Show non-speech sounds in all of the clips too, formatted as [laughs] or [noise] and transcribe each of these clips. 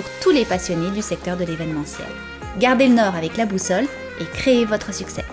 pour tous les passionnés du secteur de l'événementiel. Gardez le nord avec la boussole et créez votre succès.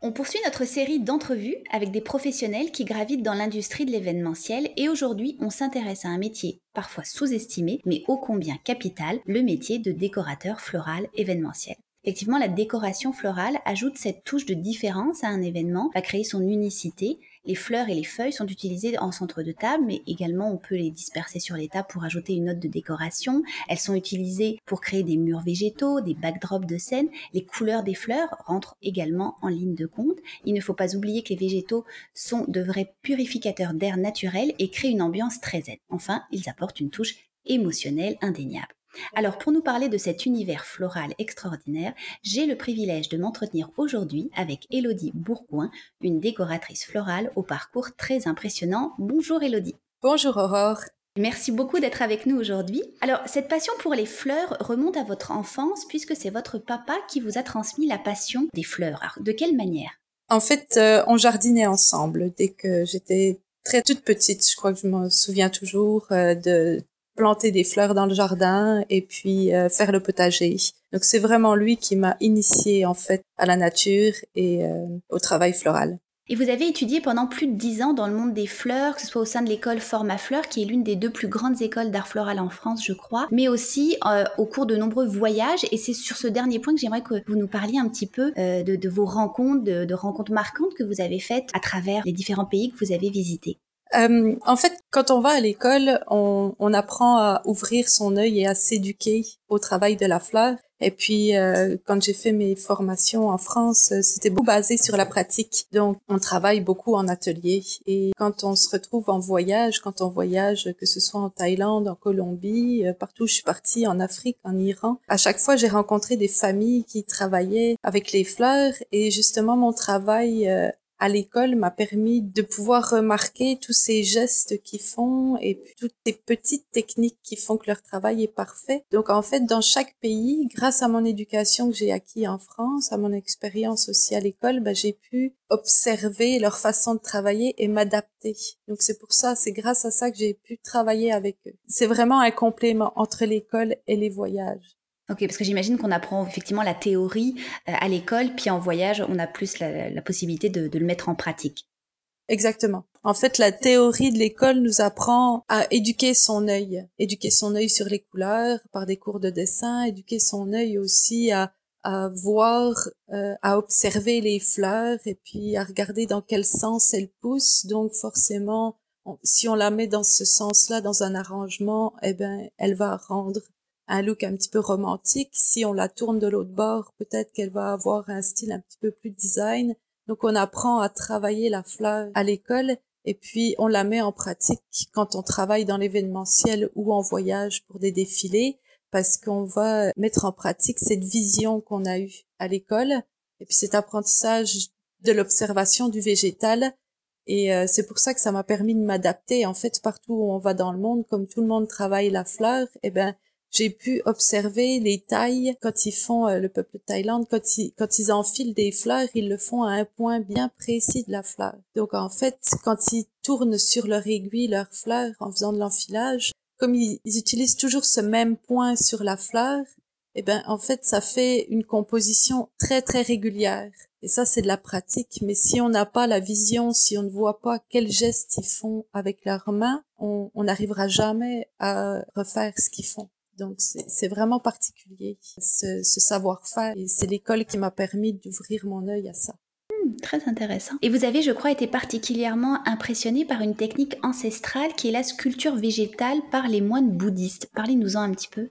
On poursuit notre série d'entrevues avec des professionnels qui gravitent dans l'industrie de l'événementiel et aujourd'hui on s'intéresse à un métier parfois sous-estimé mais ô combien capital, le métier de décorateur floral événementiel. Effectivement, la décoration florale ajoute cette touche de différence à un événement, va créer son unicité. Les fleurs et les feuilles sont utilisées en centre de table, mais également on peut les disperser sur les tables pour ajouter une note de décoration. Elles sont utilisées pour créer des murs végétaux, des backdrops de scène. Les couleurs des fleurs rentrent également en ligne de compte. Il ne faut pas oublier que les végétaux sont de vrais purificateurs d'air naturel et créent une ambiance très zen. Enfin, ils apportent une touche émotionnelle indéniable. Alors pour nous parler de cet univers floral extraordinaire, j'ai le privilège de m'entretenir aujourd'hui avec Elodie Bourgoin, une décoratrice florale au parcours très impressionnant. Bonjour Elodie. Bonjour Aurore. Merci beaucoup d'être avec nous aujourd'hui. Alors, cette passion pour les fleurs remonte à votre enfance puisque c'est votre papa qui vous a transmis la passion des fleurs. Alors, de quelle manière? En fait, euh, on jardinait ensemble dès que j'étais très toute petite. Je crois que je me souviens toujours euh, de planter des fleurs dans le jardin et puis euh, faire le potager. Donc c'est vraiment lui qui m'a initié en fait à la nature et euh, au travail floral. Et vous avez étudié pendant plus de dix ans dans le monde des fleurs, que ce soit au sein de l'école Forma Fleurs, qui est l'une des deux plus grandes écoles d'art floral en France, je crois, mais aussi euh, au cours de nombreux voyages. Et c'est sur ce dernier point que j'aimerais que vous nous parliez un petit peu de, vos rencontres, de rencontres marquantes que vous avez faites à travers les différents pays que vous avez visités. Euh, en fait, quand on va à l'école, on, on, apprend à ouvrir son œil et à s'éduquer au travail de la fleur. Et puis, euh, quand j'ai fait mes formations en France, c'était beaucoup basé sur la pratique. Donc, on travaille beaucoup en atelier. Et quand on se retrouve en voyage, quand on voyage, que ce soit en Thaïlande, en Colombie, euh, partout où je suis partie, en Afrique, en Iran, à chaque fois, j'ai rencontré des familles qui travaillaient avec les fleurs. Et justement, mon travail euh, à l'école m'a permis de pouvoir remarquer tous ces gestes qu'ils font et toutes ces petites techniques qui font que leur travail est parfait. Donc en fait, dans chaque pays, grâce à mon éducation que j'ai acquis en France, à mon expérience aussi à l'école, bah, j'ai pu observer leur façon de travailler et m'adapter. Donc c'est pour ça, c'est grâce à ça que j'ai pu travailler avec eux. C'est vraiment un complément entre l'école et les voyages. Ok, parce que j'imagine qu'on apprend effectivement la théorie euh, à l'école, puis en voyage, on a plus la, possibilité de, le mettre en pratique. Exactement. En fait, la théorie de l'école nous apprend à éduquer son œil, éduquer son œil sur les couleurs par des cours de dessin, éduquer son œil aussi à, à voir, euh, à observer les fleurs et puis à regarder dans quel sens elles poussent. Donc forcément, si on la met dans ce sens-là dans un arrangement, eh ben, elle va rendre un look un petit peu romantique. Si on la tourne de l'autre bord, peut-être qu'elle va avoir un style un petit peu plus design. Donc on apprend à travailler la fleur à l'école et puis on la met en pratique quand on travaille dans l'événementiel ou en voyage pour des défilés parce qu'on va mettre en pratique cette vision qu'on a eue à l'école et puis cet apprentissage de l'observation du végétal et euh, c'est pour ça que ça m'a permis de m'adapter en fait partout où on va dans le monde comme tout le monde travaille la fleur eh ben j'ai pu observer les tailles quand ils font euh, le peuple de Thaïlande, quand ils, quand ils enfilent des fleurs, ils le font à un point bien précis de la fleur. Donc en fait, quand ils tournent sur leur aiguille leurs fleurs en faisant de l'enfilage, comme ils, utilisent toujours ce même point sur la fleur, eh ben en fait ça fait une composition très très régulière. Et ça c'est de la pratique. Mais si on n'a pas la vision, si on ne voit pas quels gestes ils font avec leurs mains, on n'arrivera jamais à refaire ce qu'ils font. Donc c'est vraiment particulier ce, savoir-faire et c'est l'école qui m'a permis d'ouvrir mon œil à ça. Hmm, très intéressant. Et vous avez, je crois, été particulièrement impressionné par une technique ancestrale qui est la sculpture végétale par les moines bouddhistes. Parlez-nous-en un petit peu.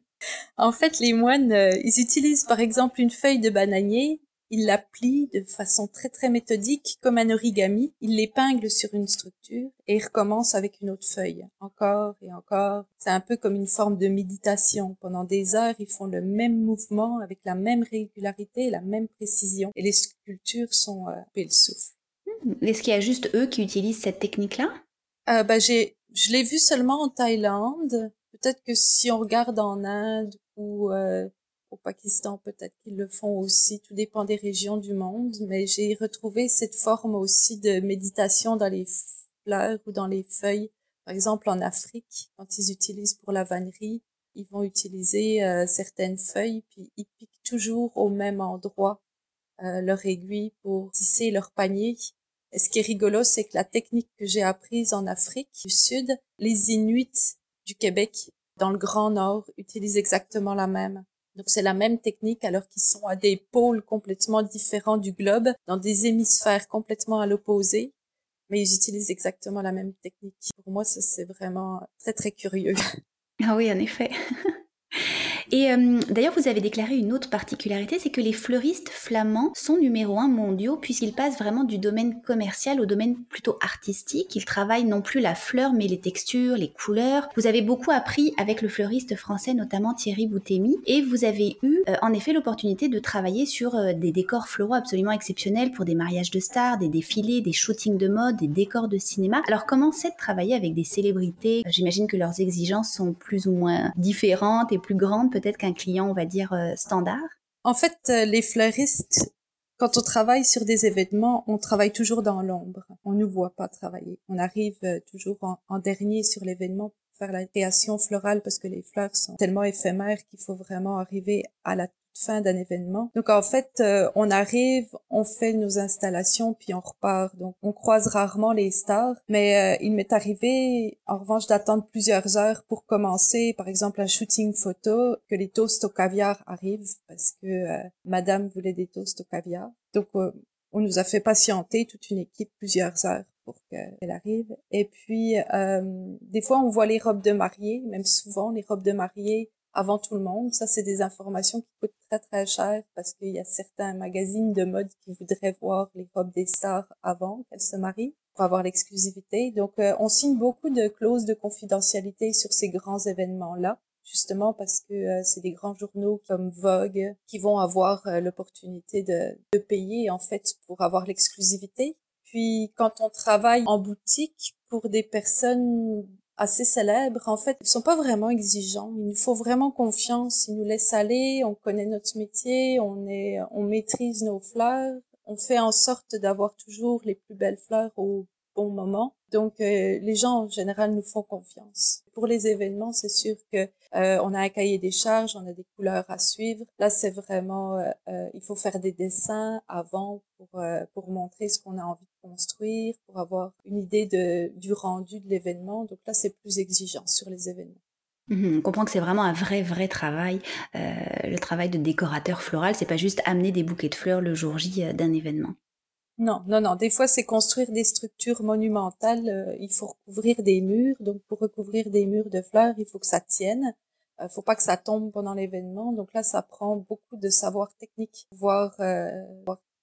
En fait, les moines, euh, ils utilisent par exemple une feuille de bananier, il la plie de façon très très méthodique, comme un origami. Il l'épingle sur une structure et il recommence avec une autre feuille, encore et encore. C'est un peu comme une forme de méditation. Pendant des heures, ils font le même mouvement avec la même régularité la même précision. Et les sculptures sont euh, le souffle. Hmm. Est-ce qu'il y a juste eux qui utilisent cette technique-là? Euh, bah, j'ai, je l'ai vu seulement en Thaïlande. Peut-être que si on regarde en Inde ou euh, au Pakistan, peut-être qu'ils le font aussi. Tout dépend des régions du monde. Mais j'ai retrouvé cette forme aussi de méditation dans les fleurs ou dans les feuilles. Par exemple, en Afrique, quand ils utilisent pour la vannerie, ils vont utiliser euh, certaines feuilles, puis ils piquent toujours au même endroit euh, leur aiguille pour tisser leur panier. Et ce qui est rigolo, c'est que la technique que j'ai apprise en Afrique du Sud, les Inuits du Québec, dans le Grand Nord, utilisent exactement la même. Donc c'est la même technique alors qu'ils sont à des pôles complètement différents du globe, dans des hémisphères complètement à l'opposé, mais ils utilisent exactement la même technique. Pour moi, ça c'est vraiment très très curieux. Ah oui, en effet. Et euh, d'ailleurs, vous avez déclaré une autre particularité, c'est que les fleuristes flamands sont numéro un mondiaux puisqu'ils passent vraiment du domaine commercial au domaine plutôt artistique. Ils travaillent non plus la fleur mais les textures, les couleurs. Vous avez beaucoup appris avec le fleuriste français, notamment Thierry Boutemi, et vous avez eu euh, en effet l'opportunité de travailler sur euh, des décors floraux absolument exceptionnels pour des mariages de stars, des défilés, des shootings de mode, des décors de cinéma. Alors comment c'est de travailler avec des célébrités? J'imagine que leurs exigences sont plus ou moins différentes et plus grandes qu'un client, on va dire, euh, standard? En fait, euh, les fleuristes, quand on travaille sur des événements, on travaille toujours dans l'ombre. On ne voit pas travailler. On arrive euh, toujours en dernier sur l'événement pour faire la création florale parce que les fleurs sont tellement éphémères qu'il faut vraiment arriver à la fin d'un événement. Donc en fait, euh, on arrive, on fait nos installations, puis on repart. Donc on croise rarement les stars, mais euh, il m'est arrivé en revanche d'attendre plusieurs heures pour commencer, par exemple un shooting photo, que les toasts au caviar arrivent parce que euh, Madame voulait des toasts au caviar. Donc on nous a fait patienter toute une équipe plusieurs heures pour qu'elle arrive. Et puis, des fois, on voit les robes de mariée, même souvent, les robes de mariée avant tout le monde. Ça, c'est des informations qui coûtent très, très cher parce qu'il y a certains magazines de mode qui voudraient voir les robes des stars avant qu'elles se marient pour avoir l'exclusivité. Donc, euh, on signe beaucoup de clauses de confidentialité sur ces grands événements-là, justement parce que euh, c'est des grands journaux comme Vogue qui vont avoir euh, l'opportunité de, de payer, en fait, pour avoir l'exclusivité. Puis, quand on travaille en boutique pour des personnes assez célèbres, en fait, ils sont pas vraiment exigeants. Il nous faut vraiment confiance. Ils nous laissent aller. On connaît notre métier. On est, on maîtrise nos fleurs. On fait en sorte d'avoir toujours les plus belles fleurs au bon moment. Donc, euh, les gens en général nous font confiance. Pour les événements, c'est sûr que euh, on a un cahier des charges, on a des couleurs à suivre. Là, c'est vraiment, euh, il faut faire des dessins avant pour pour montrer ce qu'on a envie construire, pour avoir une idée de du rendu de l'événement. Donc là, c'est plus exigeant sur les événements. Mmh on comprend que c'est vraiment un vrai, vrai travail. le travail de décorateur floral, c'est pas juste amener des bouquets de fleurs le jour J d'un événement. Non, non, non. Des fois, c'est construire des structures monumentales. Euh, il faut recouvrir des murs. Donc, pour recouvrir des murs de fleurs, il faut que ça tienne. Il euh, faut pas que ça tombe pendant l'événement. Donc là, ça prend beaucoup de savoir technique, voir, euh,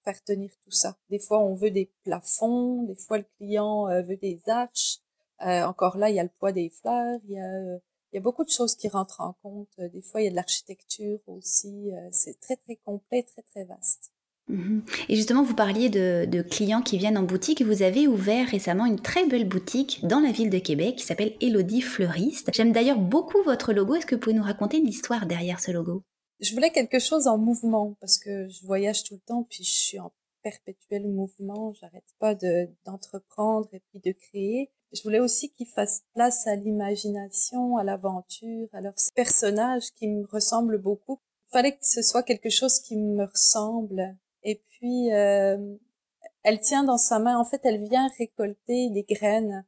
faire tenir tout ça. Des fois, on veut des plafonds. Des fois, le client veut des arches. encore là, il y a le poids des fleurs. Il y a, il y a beaucoup de choses qui rentrent en compte. Des fois, il y a de l'architecture aussi. c'est très, très complet, très, très vaste. Mhm. Et justement, vous parliez de, clients qui viennent en boutique. Vous avez ouvert récemment une très belle boutique dans la ville de Québec qui s'appelle Elodie Fleuriste. J'aime d'ailleurs beaucoup votre logo. Est-ce que vous pouvez nous raconter l'histoire derrière ce logo? Je voulais quelque chose en mouvement parce que je voyage tout le temps puis je suis en perpétuel mouvement. J'arrête pas d'entreprendre et puis de créer. Je voulais aussi qu'il fasse place à l'imagination, à l'aventure, à leurs personnages qui me ressemblent beaucoup. Il fallait que ce soit quelque chose qui me ressemble et puis, euh, elle tient dans sa main, en fait, elle vient récolter des graines.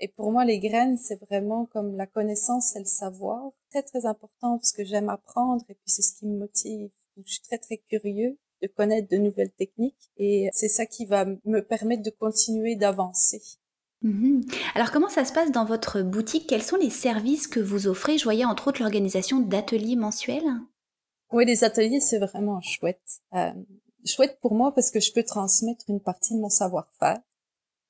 Et pour moi, les graines, c'est vraiment comme la connaissance et le savoir. Très, très important parce que j'aime apprendre et puis c'est ce qui me motive. je suis très, très curieux de connaître de nouvelles techniques et c'est ça qui va me permettre de continuer d'avancer. Mhm. Alors comment ça se passe dans votre boutique? Quels sont les services que vous offrez? Je voyais entre autres l'organisation d'ateliers mensuels. Oui, les ateliers, c'est vraiment chouette. Euh, chouette pour moi parce que je peux transmettre une partie de mon savoir-faire.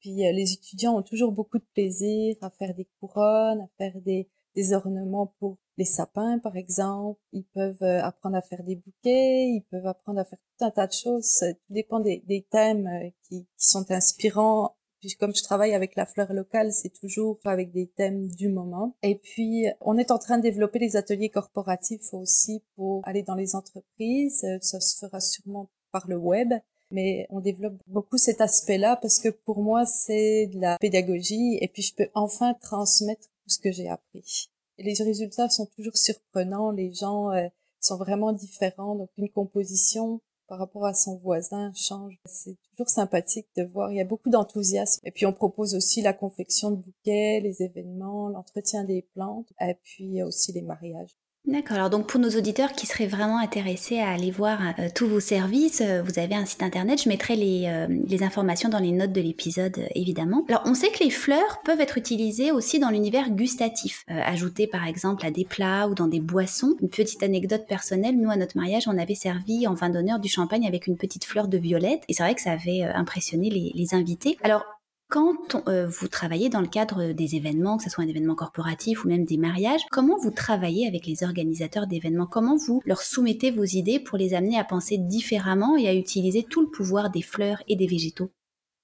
Puis euh, les étudiants ont toujours beaucoup de plaisir à faire des couronnes, à faire des, des ornements pour les sapins, par exemple. Ils peuvent euh, apprendre à faire des bouquets, ils peuvent apprendre à faire tout un tas de choses. Ça dépend des, des thèmes euh, qui, qui, sont inspirants. Puis comme je travaille avec la fleur locale, c'est toujours avec des thèmes du moment. Et puis, on est en train de développer les ateliers corporatifs aussi pour aller dans les entreprises. Ça se fera sûrement par le web mais on développe beaucoup cet aspect-là parce que pour moi c'est de la pédagogie et puis je peux enfin transmettre tout ce que j'ai appris. Et les résultats sont toujours surprenants, les gens euh, sont vraiment différents, donc une composition par rapport à son voisin change. C'est toujours sympathique de voir, il y a beaucoup d'enthousiasme. Et puis on propose aussi la confection de bouquets, les événements, l'entretien des plantes, et puis aussi les mariages. D'accord. Alors donc pour nos auditeurs qui seraient vraiment intéressés à aller voir euh, tous vos services, euh, vous avez un site internet. Je mettrai les, euh, les informations dans les notes de l'épisode évidemment. Alors on sait que les fleurs peuvent être utilisées aussi dans l'univers gustatif, ajoutées par exemple à des plats ou dans des boissons. Une petite anecdote personnelle, nous à notre mariage, on avait servi en vin d'honneur du champagne avec une petite fleur de violette et c'est vrai que ça avait impressionné les, les invités. Alors quand euh, vous travaillez dans le cadre des événements, que ce soit un événement corporatif ou même des mariages, comment vous travaillez avec les organisateurs d'événements? Comment vous leur soumettez vos idées pour les amener à penser différemment et à utiliser tout le pouvoir des fleurs et des végétaux?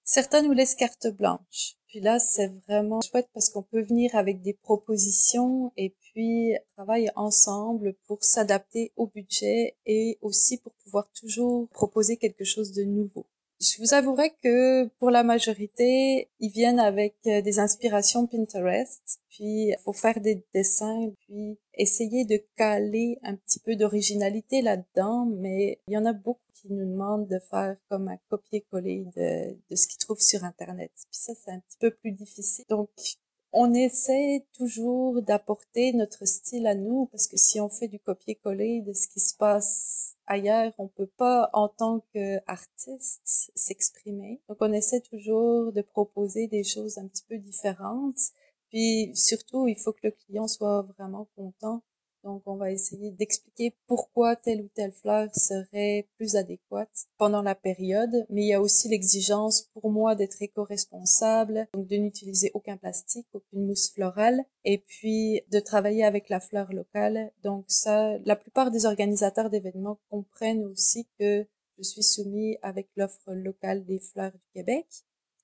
Certains nous laissent carte blanche. Puis là, c'est vraiment chouette parce qu'on peut venir avec des propositions et puis travailler ensemble pour s'adapter au budget et aussi pour pouvoir toujours proposer quelque chose de nouveau. Je vous avouerai que pour la majorité, ils viennent avec euh, des inspirations Pinterest, puis faut faire des dessins, puis essayer de caler un petit peu d'originalité là-dedans, mais il y en a beaucoup qui nous demandent de faire comme un copier-coller de, de ce qu'ils trouvent sur Internet. Puis ça, c'est un petit peu plus difficile. Donc, on essaie toujours d'apporter notre style à nous, parce que si on fait du copier-coller de ce qui se passe ailleurs, on peut pas, en tant qu'artiste, s'exprimer. Donc, on essaie toujours de proposer des choses un petit peu différentes. Puis, surtout, il faut que le client soit vraiment content donc, on va essayer d'expliquer pourquoi telle ou telle fleur serait plus adéquate pendant la période. Mais il y a aussi l'exigence pour moi d'être éco-responsable, donc de n'utiliser aucun plastique, aucune mousse florale, et puis de travailler avec la fleur locale. Donc ça, la plupart des organisateurs d'événements comprennent aussi que je suis soumis avec l'offre locale des fleurs du Québec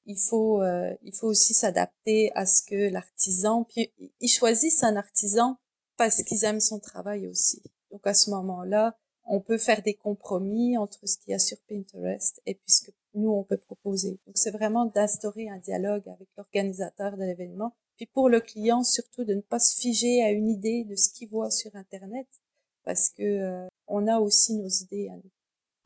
il faut euh, il faut aussi s'adapter à ce que l'artisan puis ils choisissent un artisan parce qu'ils aiment son travail aussi. Donc à ce moment-là, on peut faire des compromis entre ce qu'il y a sur Pinterest et puis ce que nous on peut proposer. Donc c'est vraiment d'instaurer un dialogue avec l'organisateur de l'événement, puis pour le client surtout de ne pas se figer à une idée de ce qu'il voit sur internet parce que euh, on a aussi nos idées.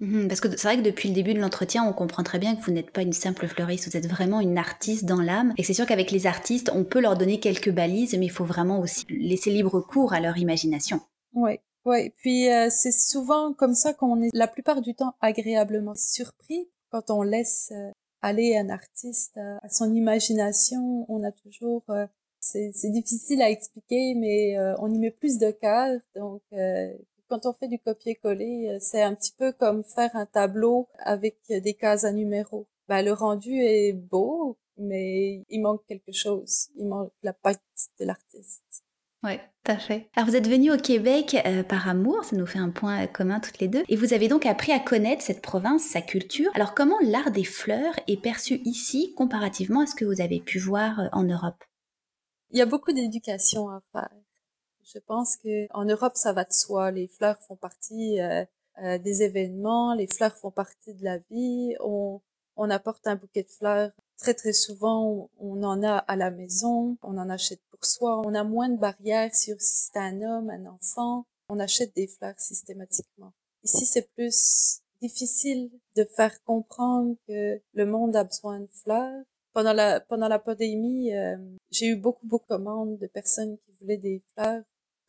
Mhm, parce que c'est vrai que depuis le début de l'entretien, on comprend très bien que vous n'êtes pas une simple fleuriste, vous êtes vraiment une artiste dans l'âme. Et c'est sûr qu'avec les artistes, on peut leur donner quelques balises, mais il faut vraiment aussi laisser libre cours à leur imagination. Oui, oui. Puis euh, c'est souvent comme ça qu'on est la plupart du temps agréablement surpris quand on laisse euh, aller un artiste à, son imagination. On a toujours euh, c'est difficile à expliquer, mais on y met plus de cœur. Donc, quand on fait du copier-coller, euh, c'est un petit peu comme faire un tableau avec des cases à numéros. Ben, le rendu est beau, mais il manque quelque chose. Il manque la patte de l'artiste. Oui, tout à fait. Alors vous êtes venu au Québec euh, par amour, ça nous fait un point commun toutes les deux, et vous avez donc appris à connaître cette province, sa culture. Alors comment l'art des fleurs est perçu ici comparativement à ce que vous avez pu voir euh, en Europe? Il y a beaucoup d'éducation à faire. Je pense que en Europe, ça va de soi. Les fleurs font partie euh, euh, des événements, les fleurs font partie de la vie. On, on apporte un bouquet de fleurs. Très très souvent, on en a à la maison, on en achète pour soi. On a moins de barrières sur si c'est un homme, un enfant. On achète des fleurs systématiquement. Ici, c'est plus difficile de faire comprendre que le monde a besoin de fleurs. Pendant la pendant la pandémie, euh, j'ai eu beaucoup beaucoup de commandes de personnes qui voulaient des fleurs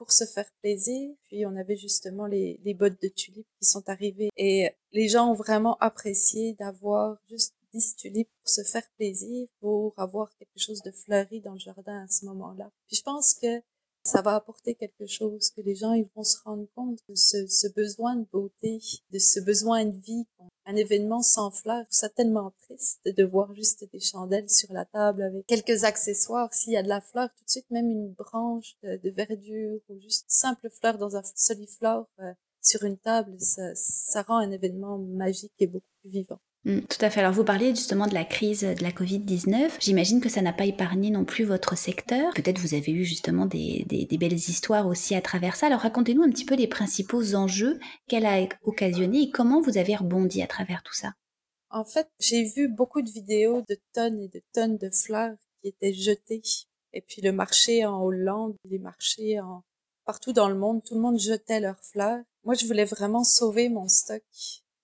pour se faire plaisir. Puis on avait justement les, les bottes de tulipes qui sont arrivées et les gens ont vraiment apprécié d'avoir juste 10 tulipes pour se faire plaisir, pour avoir quelque chose de fleuri dans le jardin à ce moment-là. Puis je pense que ça va apporter quelque chose, que les gens ils vont se rendre compte de ce, ce besoin de beauté, de ce besoin de vie un événement sans fleurs, ça tellement triste de voir juste des chandelles sur la table avec quelques accessoires. S'il y a de la fleur, tout de suite, même une branche de, verdure ou juste une simple fleur dans un soliflore euh, sur une table, ça, ça rend un événement magique et beaucoup plus vivant. Mm, tout à fait. Alors vous parliez justement de la crise de la Covid-19. J'imagine que ça n'a pas épargné non plus votre secteur. Peut-être vous avez eu justement des, des, belles histoires aussi à travers ça. Alors racontez-nous un petit peu les principaux enjeux qu'elle a occasionné et comment vous avez rebondi à travers tout ça. En fait, j'ai vu beaucoup de vidéos de tonnes et de tonnes de fleurs qui étaient jetées. Et puis le marché en Hollande, les marchés en... partout dans le monde, tout le monde jetait leurs fleurs. Moi, je voulais vraiment sauver mon stock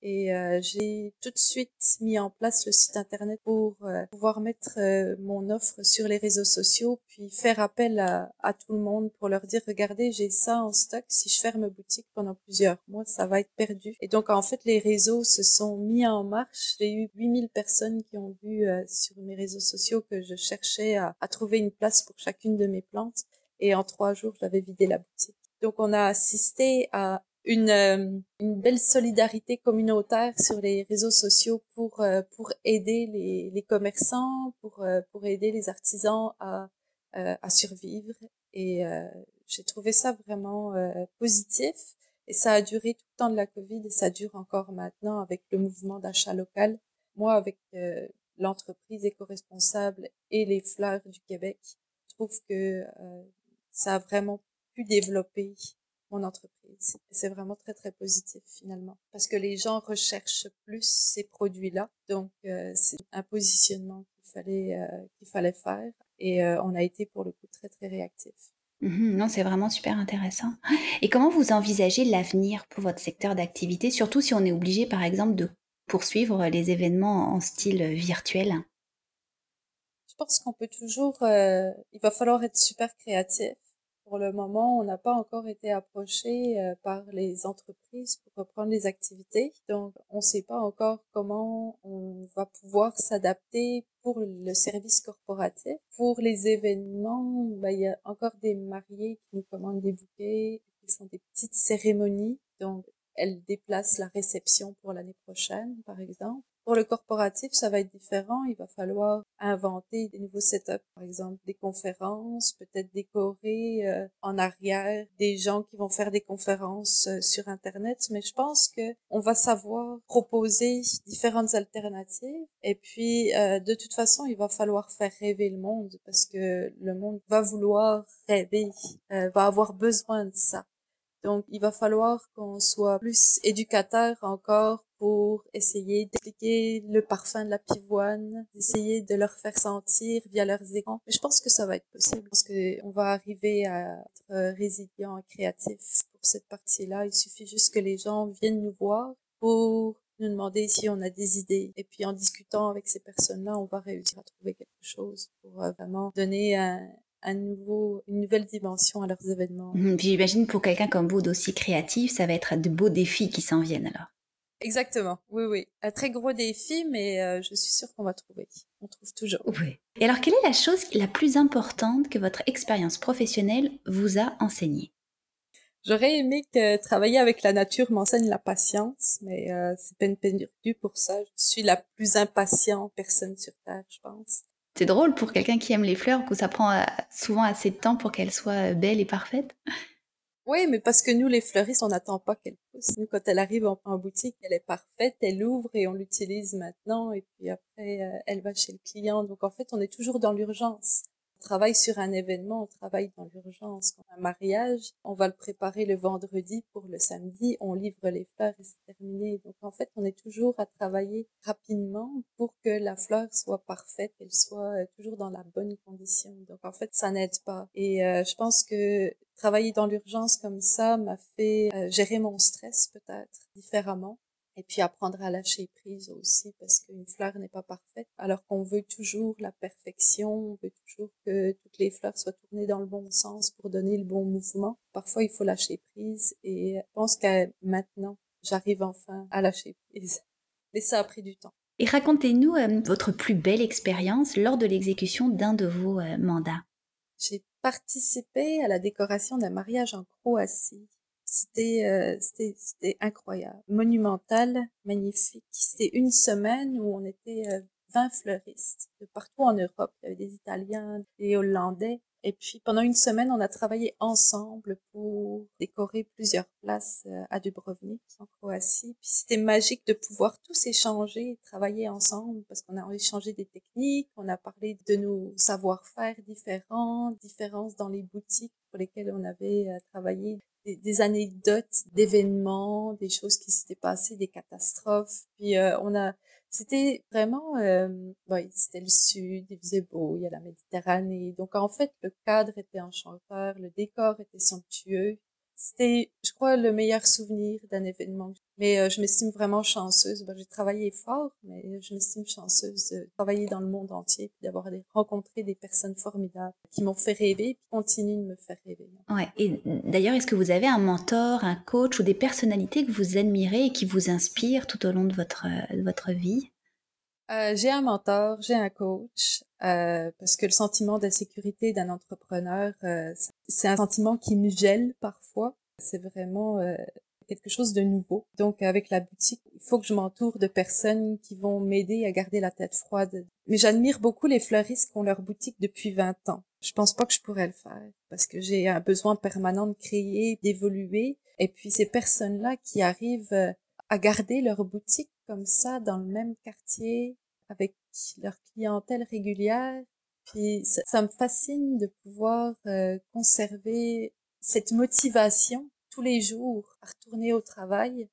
et euh, j'ai tout de suite mis en place le site internet pour euh, pouvoir mettre euh, mon offre sur les réseaux sociaux, puis faire appel à, à, tout le monde pour leur dire regardez j'ai ça en stock. Si je ferme boutique pendant plusieurs mois, ça va être perdu. Et donc en fait les réseaux se sont mis en marche. J'ai eu 8000 personnes qui ont vu sur mes réseaux sociaux que je cherchais à, à trouver une place pour chacune de mes plantes. Et en trois jours, j'avais vidé la boutique. Donc on a assisté à une, euh, une belle solidarité communautaire sur les réseaux sociaux pour euh, pour aider les, les commerçants, pour euh, pour aider les artisans à à survivre. Et j'ai trouvé ça vraiment positif. Et ça a duré tout le temps de la Covid et ça dure encore maintenant avec le mouvement d'achat local. Moi, avec l'entreprise éco-responsable et les fleurs du Québec, je trouve que ça a vraiment pu développer mon entreprise. C'est vraiment très très positif finalement parce que les gens recherchent plus ces produits-là. Donc euh, c'est un positionnement qu'il fallait euh, qu'il fallait faire et euh, on a été pour le coup très très réactif. Mmh non, c'est vraiment super intéressant. Et comment vous envisagez l'avenir pour votre secteur d'activité, surtout si on est obligé, par exemple, de poursuivre les événements en style virtuel? Je pense qu'on peut toujours, il va falloir être super créatif pour le moment, on n'a pas encore été approché euh, par les entreprises pour reprendre les activités. Donc, on ne sait pas encore comment on va pouvoir s'adapter pour le service corporatif. Pour les événements, bah, il y a encore des mariés qui nous commandent des bouquets, qui font des petites cérémonies. Donc, elles déplacent la réception pour l'année prochaine, par exemple. Pour le corporatif, ça va être différent. Il va falloir inventer des nouveaux setups, par exemple des conférences, peut-être décorer euh, en arrière des gens qui vont faire des conférences euh, sur Internet. Mais je pense que on va savoir proposer différentes alternatives. Et puis, euh, de toute façon, il va falloir faire rêver le monde parce que le monde va vouloir rêver, va avoir besoin de ça. Donc, il va falloir qu'on soit plus éducateur encore pour essayer d'expliquer le parfum de la pivoine, d'essayer de leur faire sentir via leurs écrans. Mais je pense que ça va être possible. Pense qu'on va arriver à être résilient et créatif pour cette partie-là. Il suffit juste que les gens viennent nous voir pour nous demander si on a des idées. Et puis en discutant avec ces personnes-là, on va réussir à trouver quelque chose pour euh, vraiment donner un, un nouveau, une nouvelle dimension à leurs événements. Mmh, puis j'imagine pour quelqu'un comme vous d'aussi créatif, ça va être de beaux défis qui s'en viennent alors. Exactement, oui, oui. Un très gros défi, mais euh, je suis sûre qu'on va trouver. On trouve toujours. Oui. Et alors, quelle est la chose la plus importante que votre expérience professionnelle vous a enseignée? J'aurais aimé que travailler avec la nature m'enseigne la patience, mais euh, c'est peine perdue pour ça. Je suis la plus impatiente personne sur Terre, je pense. C'est drôle pour quelqu'un qui aime les fleurs que ça prend euh, souvent assez de temps pour qu'elles soient belles et parfaites. Oui, mais parce que nous, les fleuristes, on n'attend pas qu'elle pousse. Nous, quand elle arrive en, boutique, elle est parfaite, elle ouvre et on l'utilise maintenant, et puis après, euh, elle va chez le client. Donc, en fait, on est toujours dans l'urgence travaille sur un événement, on travaille dans l'urgence. Un mariage, on va le préparer le vendredi pour le samedi, on livre les fleurs et c'est terminé. Donc en fait, on est toujours à travailler rapidement pour que la fleur soit parfaite, qu'elle soit euh, toujours dans la bonne condition. Donc en fait, ça n'aide pas. Et euh, je pense que travailler dans l'urgence comme ça m'a fait euh, gérer mon stress peut-être différemment et puis apprendre à lâcher prise aussi parce qu'une fleur n'est pas parfaite alors qu'on veut toujours la perfection, on veut toujours que toutes les fleurs soient tournées dans le bon sens pour donner le bon mouvement. Parfois il faut lâcher prise et je pense qu'à maintenant j'arrive enfin à lâcher prise. Mais ça a pris du temps. Et racontez-nous euh, votre plus belle expérience lors de l'exécution d'un de vos euh, mandats. J'ai participé à la décoration d'un mariage en Croatie C'était, c'était, c'était incroyable, monumental, magnifique. C'était une semaine où on était 20 fleuristes de partout en Europe. Il y avait des Italiens, des Hollandais. Et puis pendant une semaine, on a travaillé ensemble pour décorer plusieurs places euh, à Dubrovnik, en Croatie. Puis c'était magique de pouvoir tous échanger, travailler ensemble, parce qu'on a échangé des techniques, on a parlé de nos savoir-faire différents, différences dans les boutiques pour lesquelles on avait euh, travaillé, des, anecdotes d'événements, des choses qui s'étaient passées, des catastrophes. Puis euh, on a c'était vraiment, euh, c'était le sud, il faisait beau, il y a la Méditerranée. Donc en fait, le cadre était enchanteur, le décor était somptueux. C'était, je crois, le meilleur souvenir d'un événement. Mais euh, je m'estime vraiment chanceuse. j'ai travaillé fort, mais je m'estime chanceuse de travailler dans le monde entier, puis d'avoir rencontré des personnes formidables qui m'ont fait rêver, qui continuent de me faire rêver. Ouais. Et d'ailleurs, est-ce que vous avez un mentor, un coach ou des personnalités que vous admirez et qui vous inspirent tout au long de votre, de votre vie? Euh, j'ai un mentor, j'ai un coach, euh, parce que le sentiment d'insécurité d'un entrepreneur, euh, c'est un sentiment qui me gèle parfois. C'est vraiment euh, quelque chose de nouveau. Donc avec la boutique, il faut que je m'entoure de personnes qui vont m'aider à garder la tête froide. Mais j'admire beaucoup les fleuristes qui ont leur boutique depuis 20 ans. Je pense pas que je pourrais le faire parce que j'ai un besoin permanent de créer, d'évoluer. Et puis ces personnes-là qui arrivent euh, à garder leur boutique comme ça dans le même quartier avec leur clientèle régulière. Puis ça, me fascine de pouvoir euh, conserver cette motivation tous les jours à retourner au travail.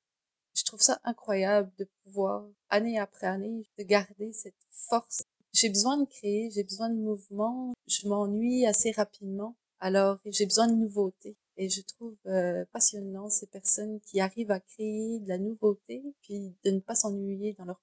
Je trouve ça incroyable de pouvoir, année après année, de garder cette force. J'ai besoin de créer, j'ai besoin de mouvement, je m'ennuie assez rapidement, alors j'ai besoin de nouveautés. Et je trouve euh, passionnant ces personnes qui arrivent à créer de la nouveauté, puis de ne pas s'ennuyer dans leur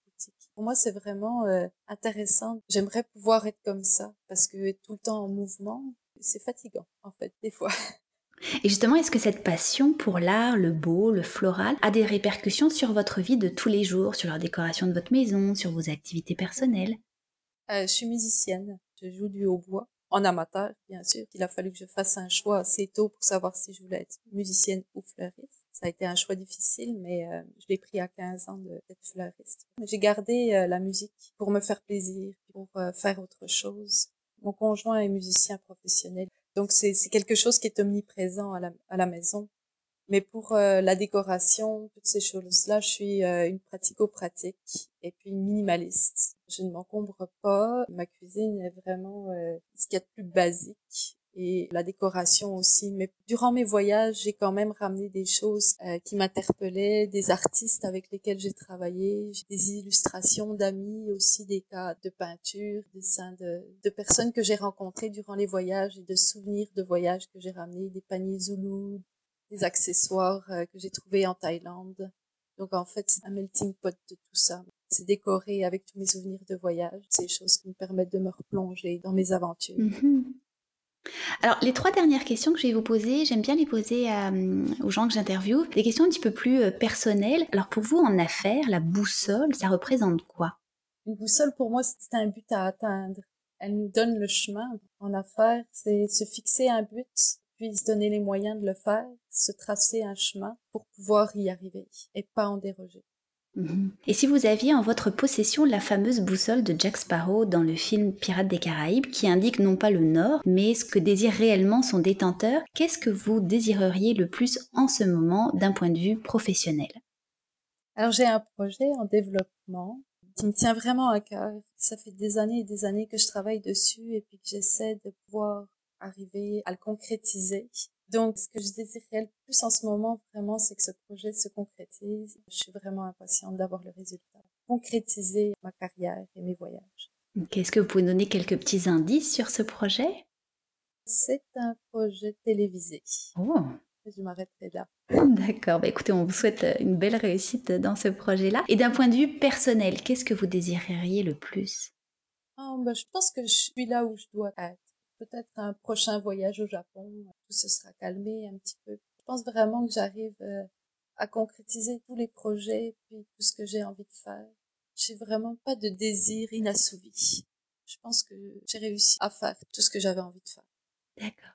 Pour moi, c'est vraiment euh, intéressant. J'aimerais pouvoir être comme ça, parce que être tout le temps en mouvement, c'est fatigant, en fait, des fois. [laughs] Et justement, est-ce que cette passion pour l'art, le beau, le floral, a des répercussions sur votre vie de tous les jours, sur la décoration de votre maison, sur vos activités personnelles? Euh, Je suis musicienne, je joue du hautbois en amateur, bien sûr. Il a fallu que je fasse un choix assez tôt pour savoir si je voulais être musicienne ou fleuriste. Ça a été un choix difficile, mais euh, je l'ai pris à 15 ans d'être fleuriste. J'ai gardé euh, la musique pour me faire plaisir, pour euh, faire autre chose. Mon conjoint est musicien professionnel, donc c'est quelque chose qui est omniprésent à la, à la maison. Mais pour euh, la décoration, toutes ces choses-là, je suis euh, une pratico-pratique et puis une minimaliste. Je ne m'encombre pas. Ma cuisine est vraiment euh, ce qu'il y a de plus basique et la décoration aussi. Mais durant mes voyages, j'ai quand même ramené des choses qui m'interpellaient, des artistes avec lesquels j'ai travaillé, des illustrations d'amis, aussi des cas de peinture, des dessins de, de personnes que j'ai rencontrées durant les voyages et de souvenirs de voyages que j'ai ramenés, des paniers zoulous, des accessoires euh, que j'ai trouvés en Thaïlande. Donc en fait, c'est un melting pot de tout ça. C'est décoré avec tous mes souvenirs de voyage. C'est des choses qui me permettent de me replonger dans mes aventures. Mhm. Alors, les trois dernières questions que je vais vous poser, j'aime bien les poser euh, aux gens que j'interviewe. Des questions un petit peu plus euh, personnelles. Alors, pour vous, en affaires, la boussole, ça représente quoi? Une boussole, pour moi, c'est un but à atteindre. Elle nous donne le chemin. En affaires, c'est se fixer un but puis se donner les moyens de le faire, se tracer un chemin pour pouvoir y arriver et pas en déroger. Et si vous aviez en votre possession la fameuse boussole de Jack Sparrow dans le film Pirates des Caraïbes qui indique non pas le nord, mais ce que désire réellement son détenteur, qu'est-ce que vous désireriez le plus en ce moment d'un point de vue professionnel? Alors j'ai un projet en développement qui me tient vraiment à cœur. Ça fait des années et des années que je travaille dessus et puis que j'essaie de pouvoir arriver à le concrétiser. Donc, ce que je désirerais le plus en ce moment, vraiment, c'est que ce projet se concrétise. Je suis vraiment impatiente d'avoir le résultat. Concrétiser ma carrière et mes voyages. Est-ce que vous pouvez donner quelques petits indices sur ce projet? C'est un projet télévisé. Oh je m'arrêterai là. [laughs] D'accord, bah écoutez, on vous souhaite une belle réussite dans ce projet-là. Et d'un point de vue personnel, qu'est-ce que vous désireriez le plus? Oh, bah, Je pense que je suis là où je dois être peut-être un prochain voyage au Japon, tout se sera calmé un petit peu. Je pense vraiment que j'arrive euh, à concrétiser tous les projets puis tout ce que j'ai envie de faire. J'ai vraiment pas de désir inassouvi. Je pense que j'ai réussi à faire tout ce que j'avais envie de faire. D'accord.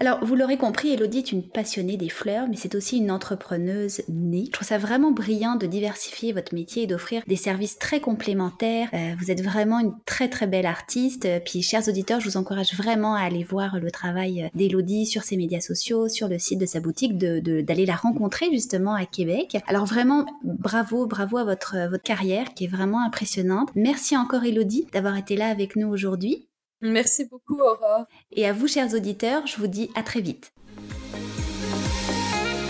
Alors, vous l'aurez compris, Elodie est une passionnée des fleurs, mais c'est aussi une entrepreneuse née. Je trouve ça vraiment brillant de diversifier votre métier et d'offrir des services très complémentaires. Euh, vous êtes vraiment une très très belle artiste. Puis, chers auditeurs, je vous encourage vraiment à aller voir le travail d'Elodie sur ses médias sociaux, sur le site de sa boutique, d'aller de, la rencontrer justement à Québec. Alors vraiment, bravo, bravo à votre, votre carrière qui est vraiment impressionnante. Merci encore Elodie d'avoir été là avec nous aujourd'hui. Merci beaucoup, Aurore. Et à vous, chers auditeurs, je vous dis à très vite.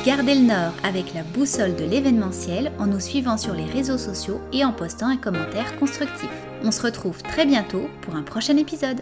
Gardez le nord avec la boussole de l'événementiel en nous suivant sur les réseaux sociaux et en postant un commentaire constructif. On se retrouve très bientôt pour un prochain épisode.